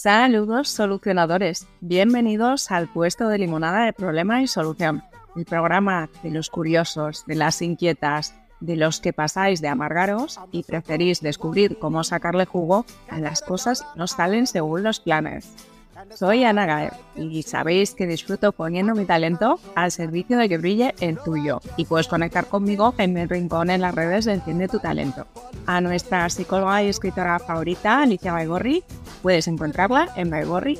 Saludos solucionadores, bienvenidos al puesto de limonada de problema y solución, el programa de los curiosos, de las inquietas, de los que pasáis de amargaros y preferís descubrir cómo sacarle jugo a las cosas que no salen según los planes. Soy Ana Gaer y sabéis que disfruto poniendo mi talento al servicio de que brille el tuyo y puedes conectar conmigo en mi rincón en las redes de Enciende tu Talento. A nuestra psicóloga y escritora favorita, Alicia Baigorri, puedes encontrarla en Baigorri.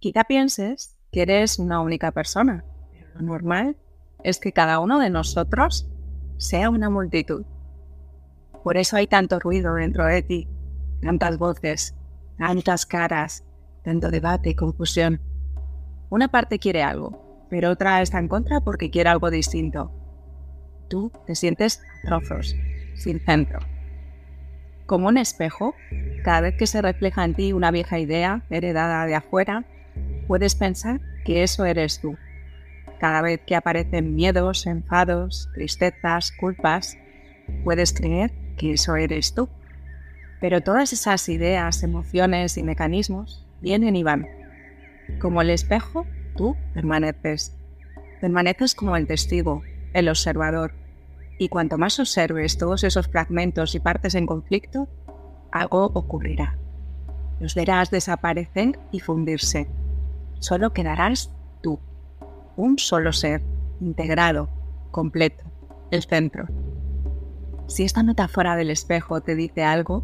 Quizá pienses que eres una única persona, pero lo normal es que cada uno de nosotros sea una multitud. Por eso hay tanto ruido dentro de ti, tantas voces, tantas caras, tanto debate y confusión. Una parte quiere algo, pero otra está en contra porque quiere algo distinto. Tú te sientes trozos, sin centro. Como un espejo, cada vez que se refleja en ti una vieja idea heredada de afuera, puedes pensar que eso eres tú. Cada vez que aparecen miedos, enfados, tristezas, culpas, puedes creer que eso eres tú. Pero todas esas ideas, emociones y mecanismos vienen y van. Como el espejo, tú permaneces. Permaneces como el testigo, el observador. Y cuanto más observes todos esos fragmentos y partes en conflicto, algo ocurrirá. Los verás desaparecer y fundirse solo quedarás tú, un solo ser, integrado, completo, el centro. Si esta metáfora del espejo te dice algo,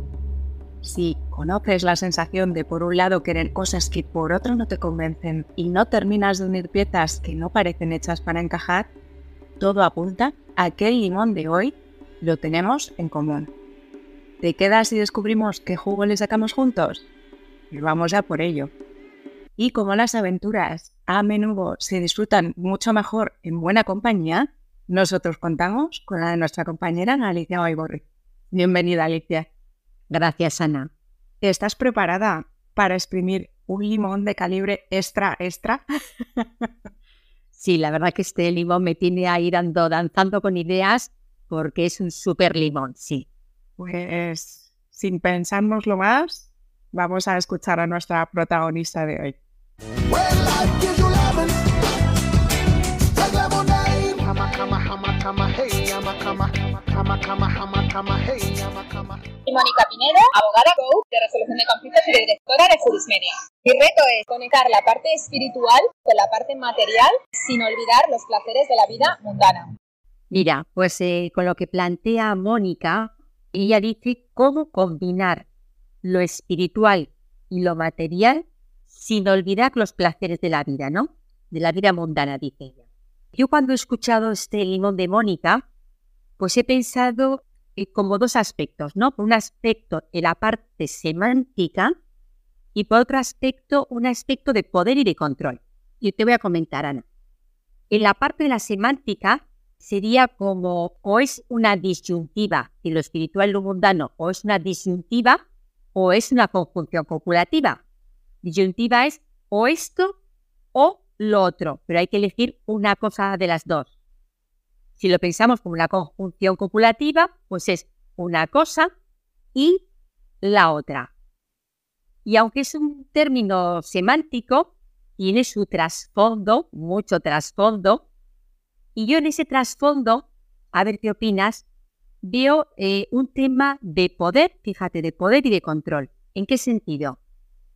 si conoces la sensación de por un lado querer cosas que por otro no te convencen y no terminas de unir piezas que no parecen hechas para encajar, todo apunta a que el limón de hoy lo tenemos en común. ¿Te quedas y descubrimos qué jugo le sacamos juntos? Y vamos ya por ello y como las aventuras a menudo se disfrutan mucho mejor en buena compañía, nosotros contamos con la de nuestra compañera Alicia Baiborri. Bienvenida, Alicia. Gracias, Ana. ¿Estás preparada para exprimir un limón de calibre extra, extra? sí, la verdad que este limón me tiene a ir danzando con ideas porque es un súper limón, sí. Pues sin pensárnoslo más, vamos a escuchar a nuestra protagonista de hoy. Y Mónica Pinedo, abogada coach de resolución de conflictos y directora de Jurismedia. Mi reto es conectar la parte espiritual con la parte material sin olvidar los placeres de la vida mundana. Mira, pues eh, con lo que plantea Mónica, ella dice cómo combinar lo espiritual y lo material sin olvidar los placeres de la vida, ¿no? De la vida mundana, dice ella. Yo cuando he escuchado este limón de Mónica, pues he pensado como dos aspectos, ¿no? Por un aspecto en la parte semántica y por otro aspecto un aspecto de poder y de control. Yo te voy a comentar, Ana. En la parte de la semántica sería como o es una disyuntiva de lo espiritual y lo mundano, o es una disyuntiva o es una conjunción copulativa. Disyuntiva es o esto o lo otro, pero hay que elegir una cosa de las dos. Si lo pensamos como una conjunción copulativa, pues es una cosa y la otra. Y aunque es un término semántico, tiene su trasfondo, mucho trasfondo, y yo en ese trasfondo, a ver qué opinas, veo eh, un tema de poder, fíjate, de poder y de control. ¿En qué sentido?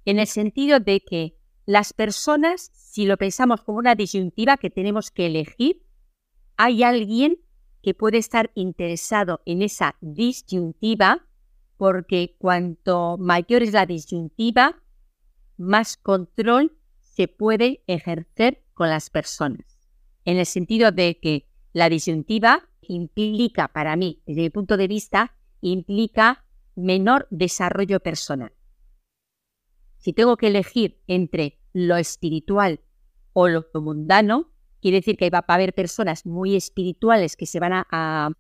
En el sentido de que las personas, si lo pensamos como una disyuntiva que tenemos que elegir, hay alguien que puede estar interesado en esa disyuntiva porque cuanto mayor es la disyuntiva, más control se puede ejercer con las personas. En el sentido de que la disyuntiva implica, para mí, desde mi punto de vista, implica menor desarrollo personal si tengo que elegir entre lo espiritual o lo mundano, quiere decir que va a haber personas muy espirituales que se van a,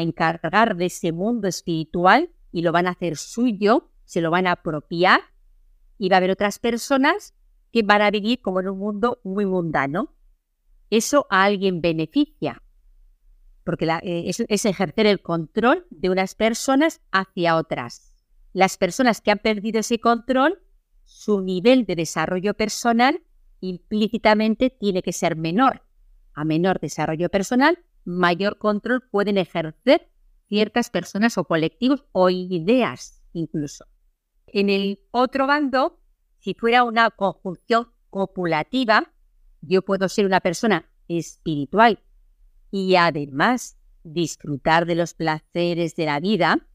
encargar de ese mundo espiritual y lo van a hacer suyo, se lo van a apropiar Y va a haber otras personas que van a vivir como en un mundo muy mundano. Eso a alguien beneficia, porque eh, es, ejercer el control de unas personas hacia otras. Las personas que han perdido ese control, su nivel de desarrollo personal implícitamente tiene que ser menor. A menor desarrollo personal, mayor control pueden ejercer ciertas personas o colectivos o ideas incluso. En el otro bando, si fuera una conjunción copulativa, yo puedo ser una persona espiritual y además disfrutar de los placeres de la vida,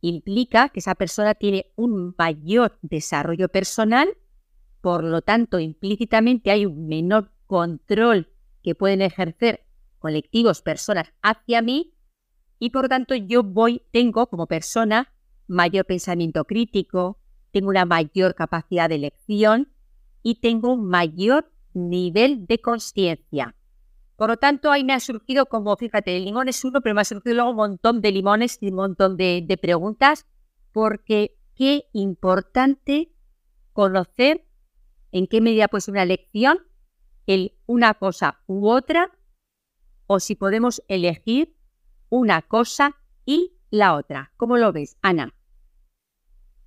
implica que esa persona tiene un mayor desarrollo personal, por lo tanto implícitamente hay un menor control que pueden ejercer colectivos, personas hacia mí, y por lo tanto yo voy, tengo como persona mayor pensamiento crítico, tengo una mayor capacidad de elección y tengo un mayor nivel de conciencia. Por lo tanto, ahí me ha surgido como, fíjate, el limón es uno, pero me ha surgido luego un montón de limones y un montón de, de preguntas, porque qué importante conocer en qué medida puede ser una elección el una cosa u otra, o si podemos elegir una cosa y la otra. ¿Cómo lo ves, Ana?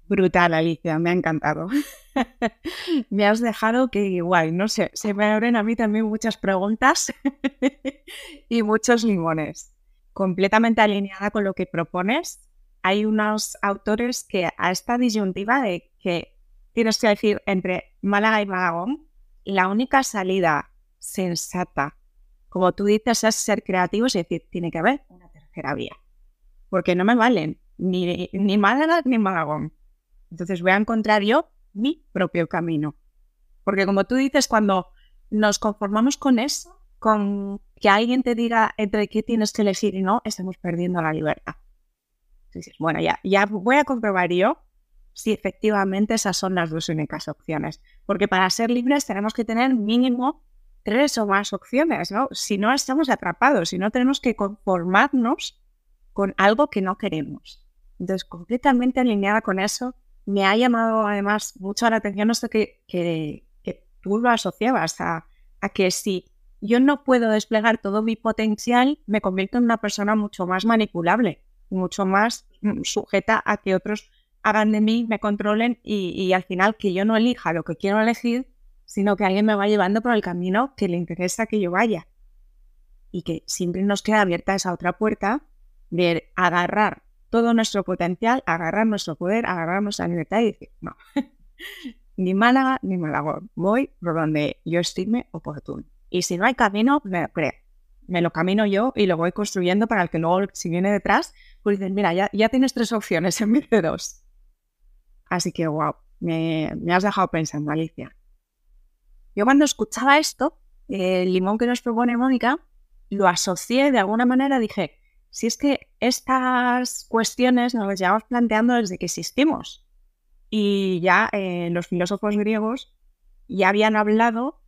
Brutal, Alicia, me ha encantado. me has dejado que igual, no sé, se me abren a mí también muchas preguntas y muchos limones. Completamente alineada con lo que propones, hay unos autores que a esta disyuntiva de que tienes que decir entre Málaga y Malagón, la única salida sensata, como tú dices, es ser creativos y decir, tiene que haber una tercera vía. Porque no me valen ni, ni Málaga ni Malagón entonces voy a encontrar yo mi propio camino. Porque como tú dices, cuando nos conformamos con eso, con que alguien te diga entre qué tienes que elegir y no, estamos perdiendo la libertad. Bueno, ya voy a comprobar yo si efectivamente esas son las dos únicas opciones. Porque para ser libres tenemos que tener mínimo tres o más opciones, ¿no? Si no, estamos atrapados, si no, tenemos que conformarnos con algo que no queremos. Entonces, completamente alineada con eso, me ha llamado además mucho la atención esto que, que, tú lo asociabas a, que si yo no puedo desplegar todo mi potencial, me convierto en una persona mucho más manipulable, mucho más mm, sujeta a que otros hagan de mí, me controlen y al final que yo no elija lo que quiero elegir, sino que alguien me va llevando por el camino que le interesa que yo vaya. Y que siempre nos queda abierta esa otra puerta de agarrar todo nuestro potencial, agarrar nuestro poder, agarrar nuestra libertad y decir, no, ni Málaga ni Malagón, voy por donde yo estime oportuno. Y si no hay camino, me lo Me lo camino yo y lo voy construyendo para el que luego, si viene detrás, pues dicen, mira, ya, ya tienes tres opciones en vez de dos. Así que, wow, me, me has dejado pensando, Alicia. Yo cuando escuchaba esto, el limón que nos propone Mónica, lo asocié de alguna manera, dije, si es que estas cuestiones nos las llevamos planteando desde que existimos. Y ya eh, los filósofos griegos ya habían hablado,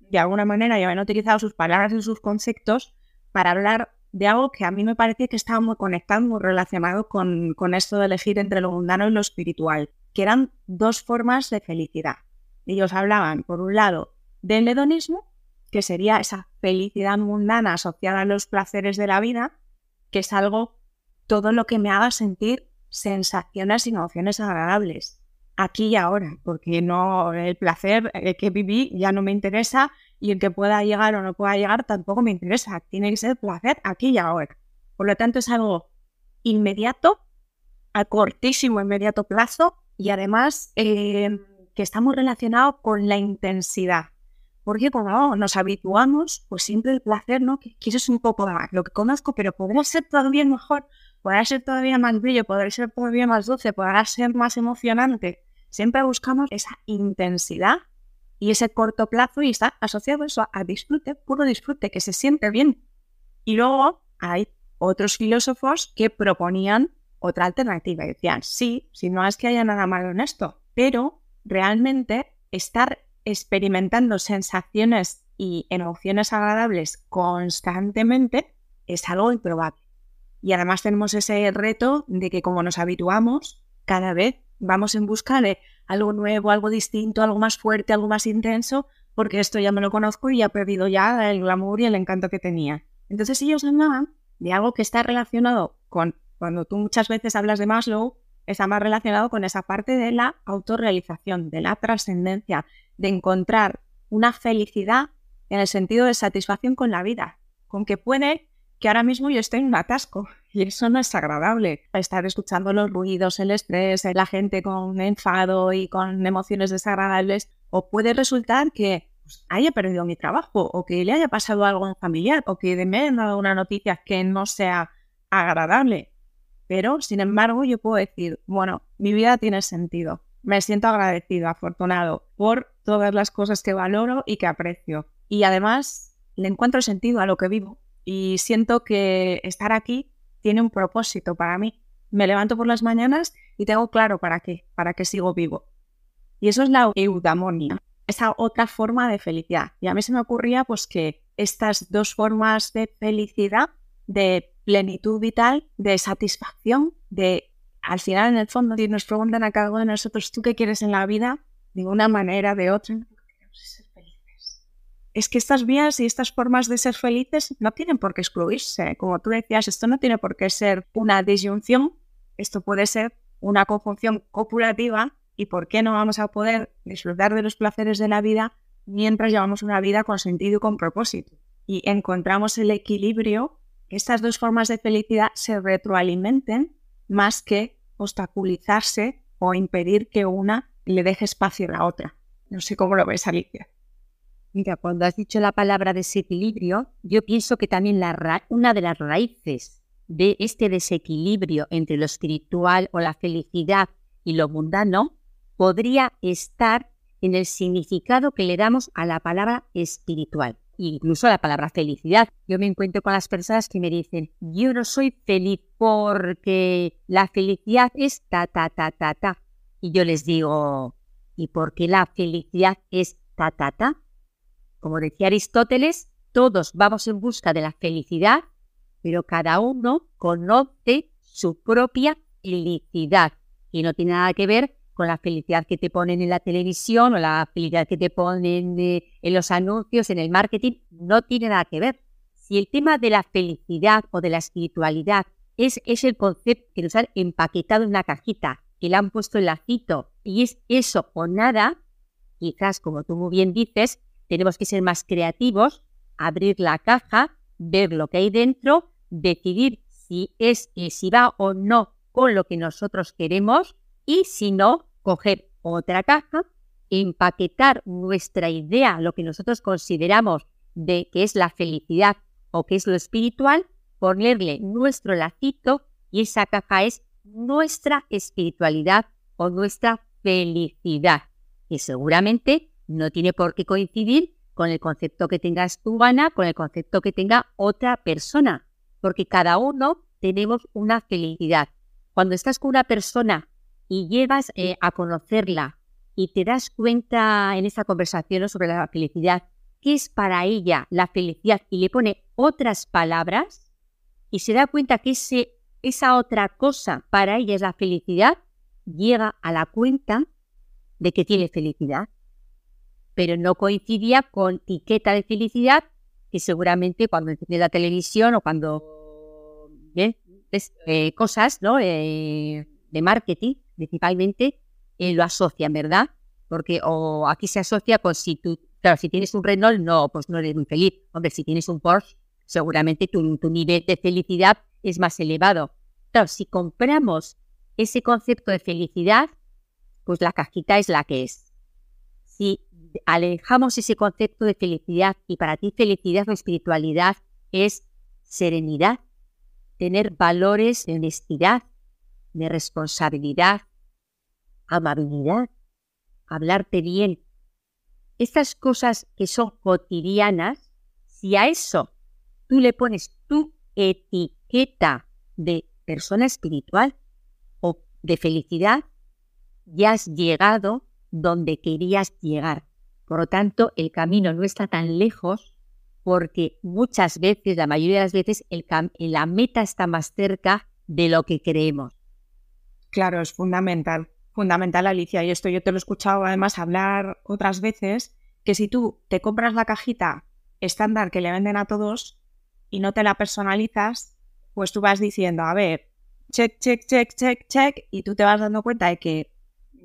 de alguna manera, ya habían utilizado sus palabras y sus conceptos para hablar de algo que a mí me parece que estaba muy conectado, muy relacionado con, con esto de elegir entre lo mundano y lo espiritual, que eran dos formas de felicidad. Ellos hablaban, por un lado, del hedonismo, que sería esa felicidad mundana asociada a los placeres de la vida, que es algo, todo lo que me haga sentir sensaciones y emociones agradables, aquí y ahora, porque no el placer que viví ya no me interesa y el que pueda llegar o no pueda llegar tampoco me interesa, tiene que ser placer aquí y ahora. Por lo tanto, es algo inmediato, a cortísimo, inmediato plazo y además eh, que está muy relacionado con la intensidad porque como nos habituamos, pues siempre el placer, ¿no? Que quieres un poco lo que conozco, pero podrá ser todavía mejor, podrá ser todavía más brillo, podrá ser todavía más dulce, podrá ser más emocionante. Siempre buscamos esa intensidad y ese corto plazo y está asociado eso a disfrute, puro disfrute, que se siente bien. Y luego hay otros filósofos que proponían otra alternativa y decían, sí, si no es que haya nada malo en esto, pero realmente estar experimentando sensaciones y emociones agradables constantemente es algo improbable. Y además tenemos ese reto de que como nos habituamos, cada vez vamos en busca de algo nuevo, algo distinto, algo más fuerte, algo más intenso, porque esto ya me lo conozco y ya he perdido ya el glamour y el encanto que tenía. Entonces ellos hablaban de algo que está relacionado con, cuando tú muchas veces hablas de Maslow, está más relacionado con esa parte de la autorrealización, de la trascendencia, de encontrar una felicidad en el sentido de satisfacción con la vida, con que puede que ahora mismo yo estoy en un atasco y eso no es agradable. Estar escuchando los ruidos, el estrés, la gente con enfado y con emociones desagradables, o puede resultar que pues, haya perdido mi trabajo o que le haya pasado algo en familiar o que me hayan dado una noticia que no sea agradable. Pero, sin embargo, yo puedo decir, bueno, mi vida tiene sentido. Me siento agradecido, afortunado por todas las cosas que valoro y que aprecio. Y además le encuentro sentido a lo que vivo y siento que estar aquí tiene un propósito para mí. Me levanto por las mañanas y tengo claro para qué, para qué sigo vivo. Y eso es la eudamonia, esa otra forma de felicidad. Y a mí se me ocurría pues que estas dos formas de felicidad, de plenitud vital, de satisfacción, de al final en el fondo si nos preguntan a cada uno de nosotros, ¿tú qué quieres en la vida? De una manera, de otra, es que estas vías y estas formas de ser felices no tienen por qué excluirse. Como tú decías, esto no tiene por qué ser una disyunción, esto puede ser una conjunción copulativa y por qué no vamos a poder disfrutar de los placeres de la vida mientras llevamos una vida con sentido y con propósito. Y encontramos el equilibrio, estas dos formas de felicidad se retroalimenten más que obstaculizarse o impedir que una le deje espacio a la otra. No sé cómo lo ves, Alicia. Mira, cuando has dicho la palabra desequilibrio, yo pienso que también la una de las raíces de este desequilibrio entre lo espiritual o la felicidad y lo mundano podría estar en el significado que le damos a la palabra espiritual, incluso la palabra felicidad. Yo me encuentro con las personas que me dicen, yo no soy feliz porque la felicidad es ta, ta, ta, ta, ta. Y yo les digo, ¿y por qué la felicidad es ta, ta, ta? Como decía Aristóteles, todos vamos en busca de la felicidad, pero cada uno conoce su propia felicidad y no tiene nada que ver con la felicidad que te ponen en la televisión o la felicidad que te ponen eh, en los anuncios, en el marketing, no tiene nada que ver. Si el tema de la felicidad o de la espiritualidad es, es el concepto que nos han empaquetado en una cajita, que le han puesto el lacito y es eso o nada, quizás como tú muy bien dices, tenemos que ser más creativos, abrir la caja, ver lo que hay dentro, decidir si es si va o no con lo que nosotros queremos y si no, coger otra caja, empaquetar nuestra idea, lo que nosotros consideramos de que es la felicidad o que es lo espiritual, ponerle nuestro lacito y esa caja es nuestra espiritualidad o nuestra felicidad, que seguramente no tiene por qué coincidir con el concepto que tengas tú, Ana, con el concepto que tenga otra persona, porque cada uno tenemos una felicidad. Cuando estás con una persona y llegas eh, a conocerla y te das cuenta en esta conversación sobre la felicidad, qué es para ella la felicidad y le pone otras palabras y se da cuenta que ese, esa otra cosa para ella es la felicidad, llega a la cuenta de que tiene felicidad pero no coincidía con etiqueta de felicidad que seguramente cuando enciendes la televisión o cuando ves eh, cosas ¿no? Eh, de marketing principalmente eh, lo asocian, ¿verdad? Porque o aquí se asocia con si tú, claro, si tienes un Renault, no, pues no eres muy feliz. Hombre, si tienes un Porsche, seguramente tu, tu nivel de felicidad es más elevado. Claro, si compramos ese concepto de felicidad, pues la cajita es la que es. Si alejamos ese concepto de felicidad y para ti felicidad o espiritualidad es serenidad, tener valores de honestidad, de responsabilidad, amabilidad, hablarte bien. Estas cosas que son cotidianas, si a eso tú le pones tu etiqueta de persona espiritual o de felicidad, ya has llegado donde querías llegar. Por lo tanto, el camino no está tan lejos porque muchas veces, la mayoría de las veces, la meta está más cerca de lo que creemos. Claro, es fundamental, fundamental, Alicia, y esto yo te lo he escuchado además hablar otras veces, que si tú te compras la cajita estándar que le venden a todos y no te la personalizas, pues tú vas diciendo, a ver, check, check, check, check, check, y tú te vas dando cuenta de que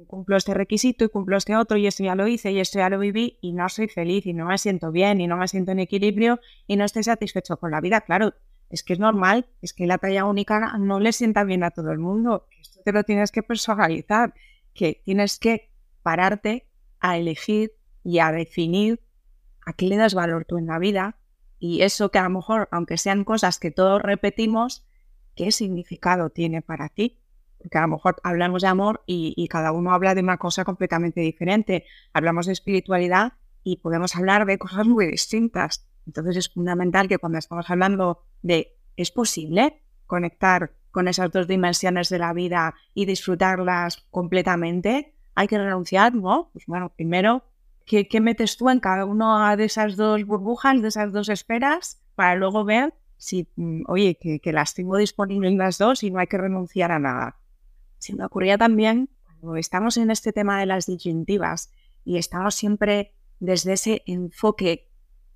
cumplo este requisito y cumplo este otro y esto ya lo hice y esto ya lo viví y no soy feliz y no me siento bien y no me siento en equilibrio y no estoy satisfecho con la vida. Claro, es que es normal, es que la talla única no le sienta bien a todo el mundo. Te lo tienes que personalizar, que tienes que pararte a elegir y a definir a qué le das valor tú en la vida y eso que a lo mejor, aunque sean cosas que todos repetimos, ¿qué significado tiene para ti? Porque a lo mejor hablamos de amor y, cada uno habla de una cosa completamente diferente. Hablamos de espiritualidad y podemos hablar de cosas muy distintas. Entonces es fundamental que cuando estamos hablando de ¿es posible conectar con esas dos dimensiones de la vida y disfrutarlas completamente? Hay que renunciar, ¿no? Pues bueno, primero, ¿qué, metes tú en cada una de esas dos burbujas, de esas dos esferas, para luego ver si, mm, oye, que, las tengo disponibles las dos y no hay que renunciar a nada? Se me ocurría también, cuando estamos en este tema de las disyuntivas y estamos siempre desde ese enfoque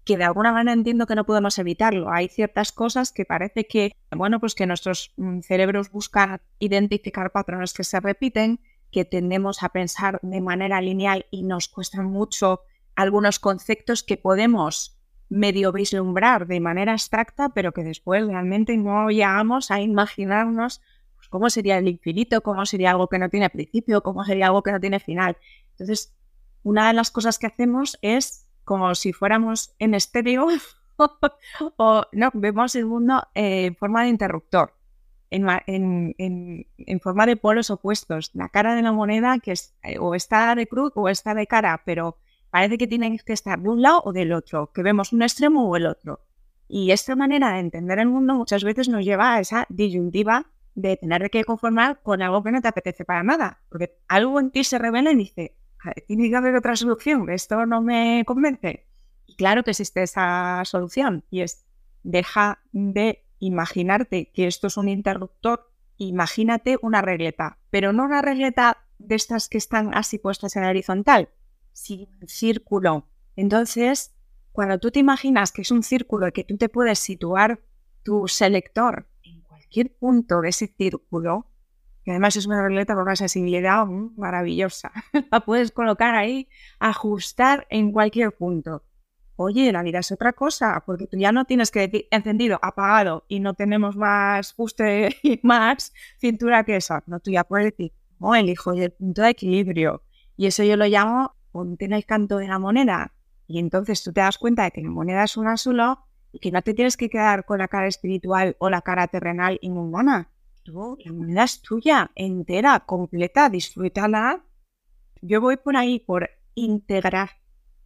que de alguna manera entiendo que no podemos evitarlo. Hay ciertas cosas que parece que, bueno, pues que nuestros mm, cerebros buscan identificar patrones que se repiten, que tendemos a pensar de manera lineal y nos cuestan mucho algunos conceptos que podemos medio vislumbrar de manera abstracta, pero que después realmente no llegamos a imaginarnos ¿Cómo sería el infinito? ¿Cómo sería algo que no tiene principio? ¿Cómo sería algo que no tiene final? Entonces, una de las cosas que hacemos es como si fuéramos en estéreo o no, vemos el mundo en forma de interruptor, en, forma de polos opuestos. La cara de la moneda que es, eh, o está de cruz o está de cara, pero parece que tiene que estar de un lado o del otro, que vemos un extremo o el otro. Y esta manera de entender el mundo muchas veces nos lleva a esa disyuntiva de tener que conformar con algo que no te apetece para nada, porque algo en ti se revela y dice, tiene que haber otra solución, esto no me convence. Y claro que existe esa solución y es, deja de imaginarte que esto es un interruptor, imagínate una regleta, pero no una regleta de estas que están así puestas en horizontal, sino un círculo. Entonces, cuando tú te imaginas que es un círculo y que tú te puedes situar tu selector punto de ese círculo, que además es una regleta con una sensibilidad maravillosa, la puedes colocar ahí, ajustar en cualquier punto. Oye, la vida es otra cosa, porque tú ya no tienes que decir encendido, apagado y no tenemos más fuste y más cintura que eso. No, tú ya puedes decir, oh, elijo el punto de equilibrio. Y eso yo lo llamo ponte en el canto de la moneda. Y entonces tú te das cuenta de que la moneda es una solo y que no te tienes que quedar con la cara espiritual o la cara terrenal y. Tú, la moneda es tuya, entera, completa, disfrútala. Yo voy por ahí por integrar.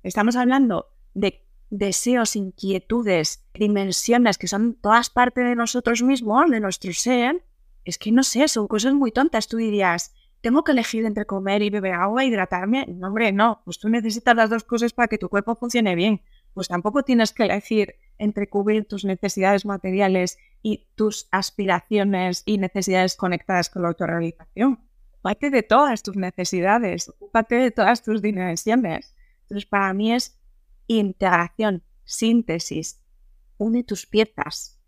Estamos hablando de deseos, inquietudes, dimensiones que son todas partes de nosotros mismos, de nuestro ser. Es que no sé, son cosas muy tontas. Tú dirías, ¿tengo que elegir entre comer y beber agua hidratarme? No, hombre, no. Pues tú necesitas las dos cosas para que tu cuerpo funcione bien. Pues tampoco tienes que elegir entre cubrir tus necesidades materiales y tus aspiraciones y necesidades conectadas con la autorrealización. Ocúpate de todas tus necesidades, ocúpate de todas tus dimensiones. Entonces, para mí es integración, síntesis, une tus piezas.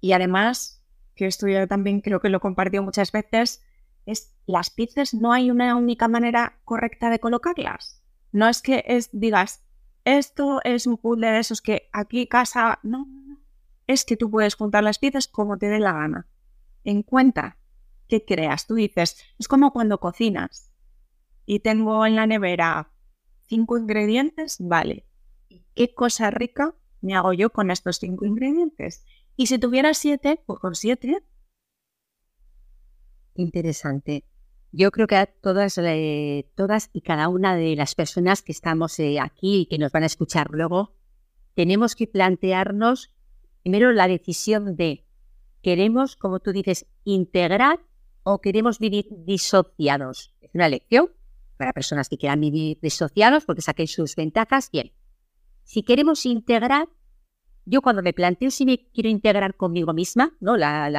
Y además, que esto yo también creo que lo he compartido muchas veces, es las piezas no hay una única manera correcta de colocarlas. No es que es, digas, esto es un puzzle de esos que aquí casa, no, es que tú puedes juntar las piezas como te dé la gana. En cuenta que creas, tú dices, es como cuando cocinas y tengo en la nevera cinco ingredientes, vale. ¿Qué cosa rica me hago yo con estos cinco ingredientes? Y si tuviera siete, pues con siete. Interesante. Yo creo que a todas, eh, todas y cada una de las personas que estamos eh, aquí y que nos van a escuchar luego, tenemos que plantearnos primero la decisión de queremos, como tú dices, integrar o queremos vivir disociados. Es una lección para personas que quieran vivir disociados porque saquen sus ventajas. Bien, si queremos integrar, yo cuando me planteo si me quiero integrar conmigo misma, ¿no? La,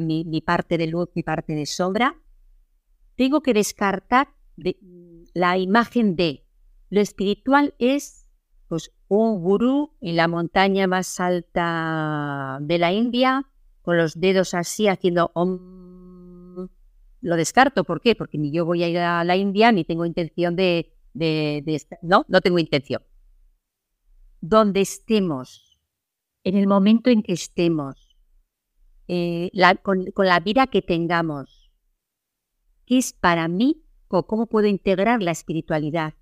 mi parte de luz, mi parte de sombra, tengo que descartar de, la imagen de lo espiritual es pues un gurú en la montaña más alta de la India con los dedos así haciendo lo descarto, ¿por qué? Porque ni yo voy a ir a la India ni tengo intención de, de, no, no tengo intención. Donde estemos, en el momento en que estemos, eh, con, con la vida que tengamos, ¿qué es para mí o cómo puedo integrar la espiritualidad?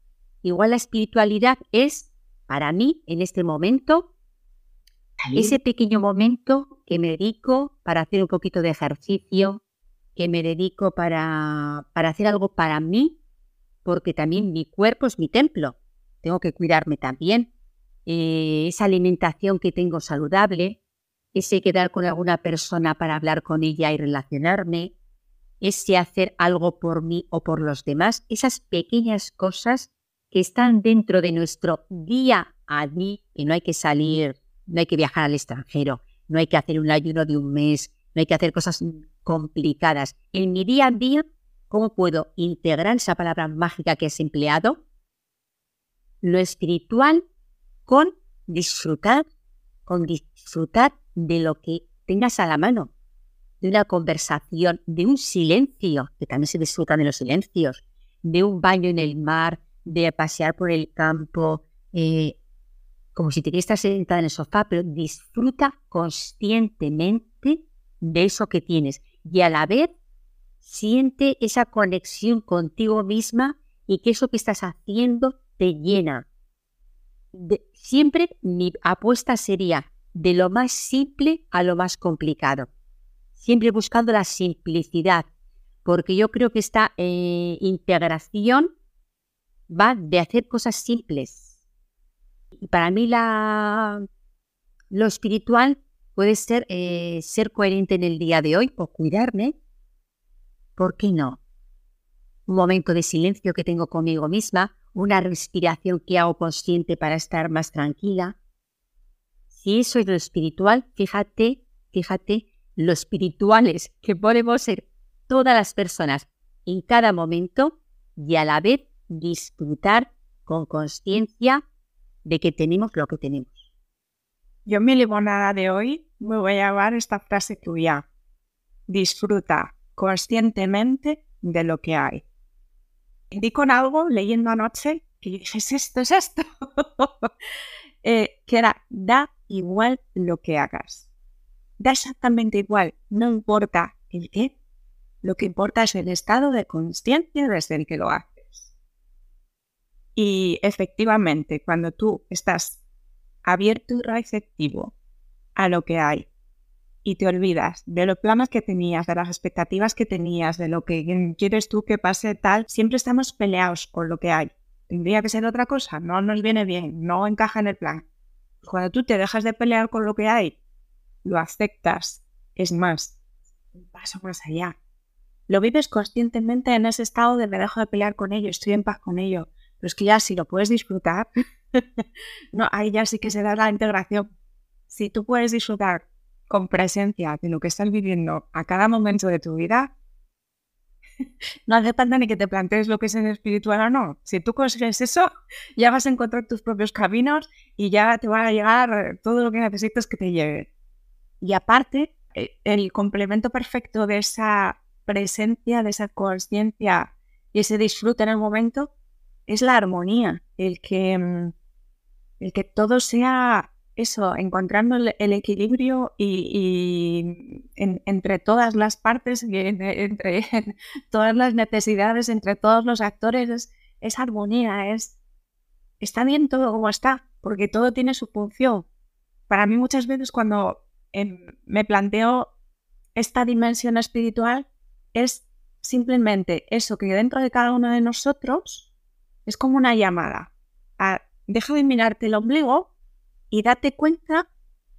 Igual la espiritualidad es, para mí, en este momento, ese pequeño momento que me dedico para hacer un poquito de ejercicio, que me dedico para, para hacer algo para mí, porque también mi cuerpo es mi templo. Tengo que cuidarme también. Eh, esa alimentación que tengo saludable, ese quedar con alguna persona para hablar con ella y relacionarme, ese hacer algo por mí o por los demás, esas pequeñas cosas que están dentro de nuestro día a día, que no hay que salir, no hay que viajar al extranjero, no hay que hacer un ayuno de un mes, no hay que hacer cosas complicadas. En mi día a día, ¿cómo puedo integrar esa palabra mágica que has empleado? Lo espiritual con disfrutar, con disfrutar de lo que tengas a la mano, de una conversación, de un silencio, que también se disfruta de los silencios, de un baño en el mar, de pasear por el campo, eh, como si te estar sentada en el sofá, pero disfruta conscientemente de eso que tienes y a la vez siente esa conexión contigo misma y que eso que estás haciendo te llena. siempre mi apuesta sería de lo más simple a lo más complicado, siempre buscando la simplicidad, porque yo creo que esta eh, integración va de hacer cosas simples. Y para mí la, lo espiritual puede ser eh, ser coherente en el día de hoy o cuidarme. ¿Por qué no? Un momento de silencio que tengo conmigo misma, una respiración que hago consciente para estar más tranquila. Si eso es lo espiritual, fíjate, fíjate lo espirituales que podemos ser todas las personas en cada momento y a la vez disfrutar con conciencia de que tenemos lo que tenemos. Yo mi limonada de hoy me voy a llevar esta frase tuya. Disfruta conscientemente de lo que hay. Di con algo leyendo anoche que dije, es esto, es esto. Eh, que era, da igual lo que hagas. Da exactamente igual, no importa el qué. Lo que importa es el estado de conciencia desde el que lo haces. Y efectivamente, cuando tú estás abierto y receptivo a lo que hay y te olvidas de los planes que tenías, de las expectativas que tenías, de lo que quieres tú que pase tal, siempre estamos peleados con lo que hay. Tendría que ser otra cosa, no nos viene bien, no encaja en el plan. Cuando tú te dejas de pelear con lo que hay, lo aceptas, es más, un paso más allá. Lo vives conscientemente en ese estado de me dejo de pelear con ello, estoy en paz con ello, es que ya si lo puedes disfrutar, ahí ya sí que se da la integración. Si tú puedes disfrutar con presencia de lo que estás viviendo a cada momento de tu vida, no hace falta ni que te plantees lo que es en espiritual o no. Si tú consigues eso, ya vas a encontrar tus propios caminos y ya te va a llegar todo lo que necesitas que te llegue. Y aparte, eh, el complemento perfecto de esa presencia, de esa conciencia y ese disfrute en el momento es la armonía, el que, mm, el que todo sea eso, encontrando el, equilibrio y, entre todas las partes, entre todas las necesidades, entre todos los actores, es, armonía, es está bien todo como está, porque todo tiene su función. Para mí muchas veces cuando em, me planteo esta dimensión espiritual es simplemente eso que dentro de cada uno de nosotros es como una llamada. deja de mirarte el ombligo y date cuenta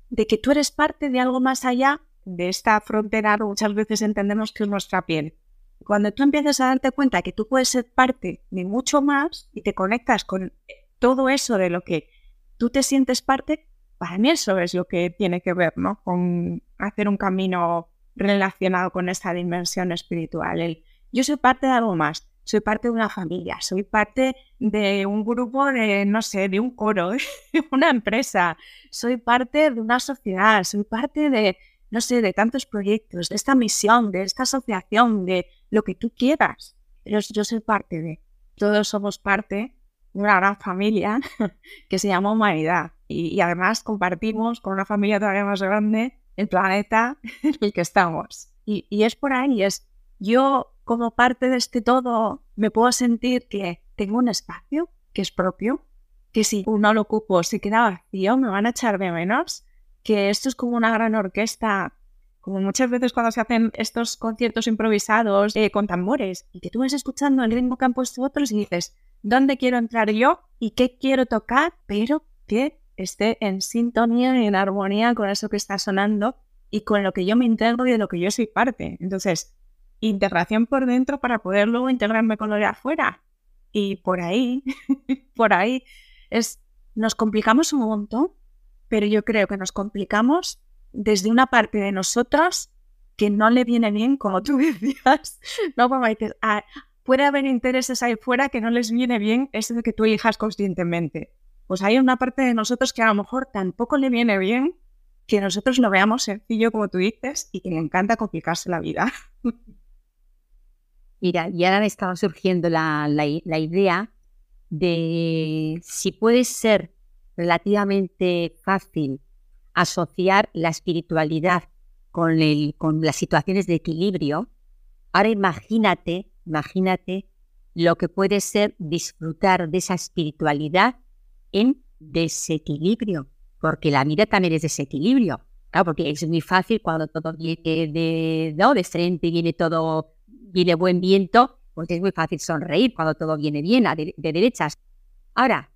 de que tú eres parte de algo más allá de esta frontera muchas veces entendemos que es nuestra piel. Cuando tú empiezas a darte cuenta que tú puedes ser parte de mucho más y te conectas con todo eso de lo que tú te sientes parte, para mí eso es lo que tiene que ver ¿no? con hacer un camino relacionado con esta dimensión espiritual. yo soy parte de algo más soy parte de una familia, soy parte de un grupo de, no sé, de un coro, de una empresa, soy parte de una sociedad, soy parte de, no sé, de tantos proyectos, de esta misión, de esta asociación, de lo que tú quieras. Pero yo soy parte de, todos somos parte de una gran familia que se llama humanidad. Y, además compartimos con una familia todavía más grande el planeta en el que estamos. Y, y es por ahí, es yo como parte de este todo me puedo sentir que tengo un espacio que es propio, que si no lo ocupo se queda vacío, me van a echar de menos, que esto es como una gran orquesta, como muchas veces cuando se hacen estos conciertos improvisados eh, con tambores y que tú vas escuchando el ritmo que han puesto otros y dices, ¿dónde quiero entrar yo y qué quiero tocar? Pero que esté en sintonía y en armonía con eso que está sonando y con lo que yo me integro y de lo que yo soy parte. Entonces, integración por dentro para poder luego integrarme con lo de afuera. Y por ahí, por ahí, es, nos complicamos un montón, pero yo creo que nos complicamos desde una parte de nosotras que no le viene bien, como tú decías, ¿no? Como dices, ah, puede haber intereses ahí fuera que no les viene bien eso que tú elijas conscientemente. Pues hay una parte de nosotros que a lo mejor tampoco le viene bien que nosotros lo veamos sencillo, como tú dices, y que le encanta complicarse la vida. Mira, y ahora me estaba surgiendo la, idea de si puede ser relativamente fácil asociar la espiritualidad con, el, con las situaciones de equilibrio. Ahora imagínate, imagínate lo que puede ser disfrutar de esa espiritualidad en desequilibrio, porque la vida también es desequilibrio. Claro, porque es muy fácil cuando todo viene de, ¿no? de frente, viene todo viene buen viento, pues es muy fácil sonreír cuando todo viene bien, de, derechas. Ahora,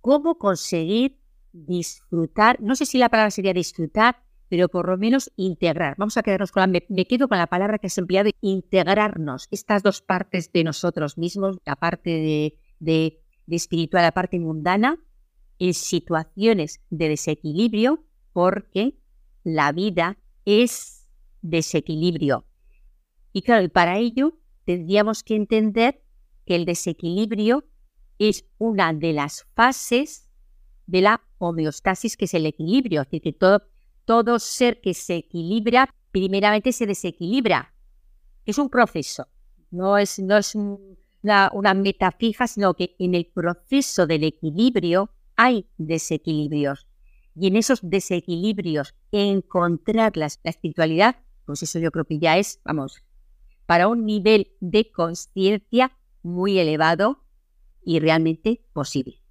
¿cómo conseguir disfrutar? No sé si la palabra sería disfrutar, pero por lo menos integrar. Vamos a quedarnos con la, me, quedo con la palabra que has empleado, integrarnos, estas dos partes de nosotros mismos, la parte de, de, de espiritual, la parte mundana, en situaciones de desequilibrio, porque la vida es desequilibrio. Y claro, para ello tendríamos que entender que el desequilibrio es una de las fases de la homeostasis, que es el equilibrio. Es decir, que todo, todo ser que se equilibra, primeramente se desequilibra. Es un proceso, no es, no es una, una meta fija, sino que en el proceso del equilibrio hay desequilibrios. Y en esos desequilibrios encontrar la espiritualidad, pues eso yo creo que ya es, vamos, para un nivel de conciencia muy elevado y realmente posible.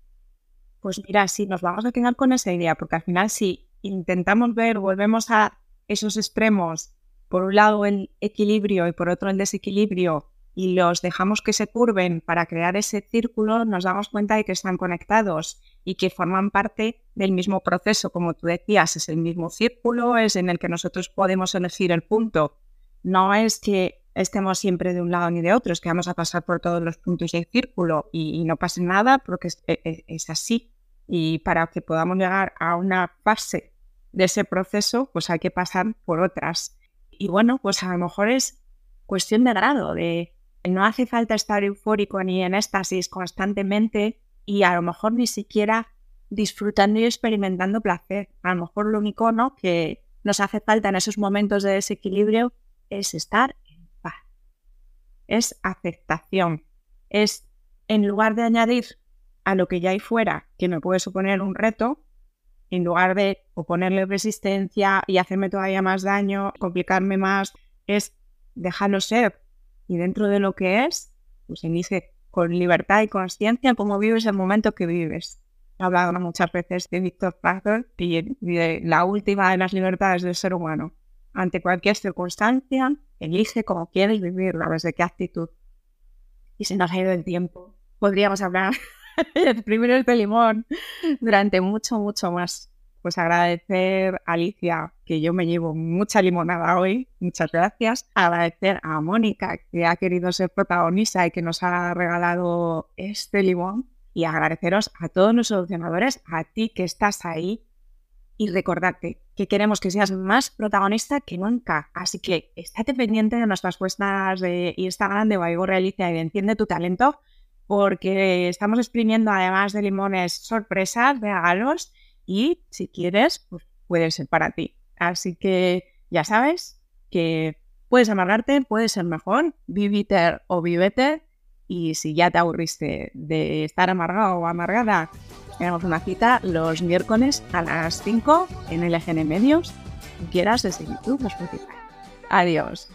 Pues mira, sí, nos vamos a quedar con esa idea, porque al final si intentamos ver, volvemos a esos extremos, por un lado el equilibrio y por otro el desequilibrio, y los dejamos que se curven para crear ese círculo, nos damos cuenta de que están conectados y que forman parte del mismo proceso, como tú decías, es el mismo círculo, es en el que nosotros podemos elegir el punto. No es que estemos siempre de un lado ni de otro, es que vamos a pasar por todos los puntos del círculo y, no pase nada porque e, e, es, así. Y para que podamos llegar a una fase de ese proceso, pues hay que pasar por otras. Y bueno, pues a lo mejor es cuestión de grado, de no hace falta estar eufórico ni en éxtasis constantemente y a lo mejor ni siquiera disfrutando y experimentando placer. A lo mejor lo único ¿no? que nos hace falta en esos momentos de desequilibrio es estar es aceptación. Es, en lugar de añadir a lo que ya hay fuera, que me puede suponer un reto, en lugar de oponerle resistencia y hacerme todavía más daño, complicarme más, es dejarlo ser. Y dentro de lo que es, pues elige con libertad y conciencia cómo vives el momento que vives. He hablado muchas veces de Víctor Frankl y de la última de las libertades del ser humano. Ante cualquier circunstancia, elige como quieres vivirlo, desde qué actitud. Y se nos ha ido el tiempo. Podríamos hablar de primero de limón durante mucho, mucho más. Pues agradecer a Alicia, que yo me llevo mucha limonada hoy, muchas gracias. Agradecer a Mónica, que ha querido ser protagonista y que nos ha regalado este limón. Y agradeceros a todos los solucionadores, a ti que estás ahí y recordarte que queremos que seas más protagonista que nunca. Así que estate pendiente de nuestras cuestas de Instagram de Baigo Realicia y de Enciende tu Talento, porque estamos exprimiendo además de limones sorpresas, regalos y si quieres, pues puede ser para ti. Así que ya sabes que puedes amargarte, puedes ser mejor, viviter o vivete. Y si ya te aburriste de estar amargado o amargada, tenemos una cita los miércoles a las 5 en LGN Medios. Si quieras desde YouTube o Spotify. Adiós.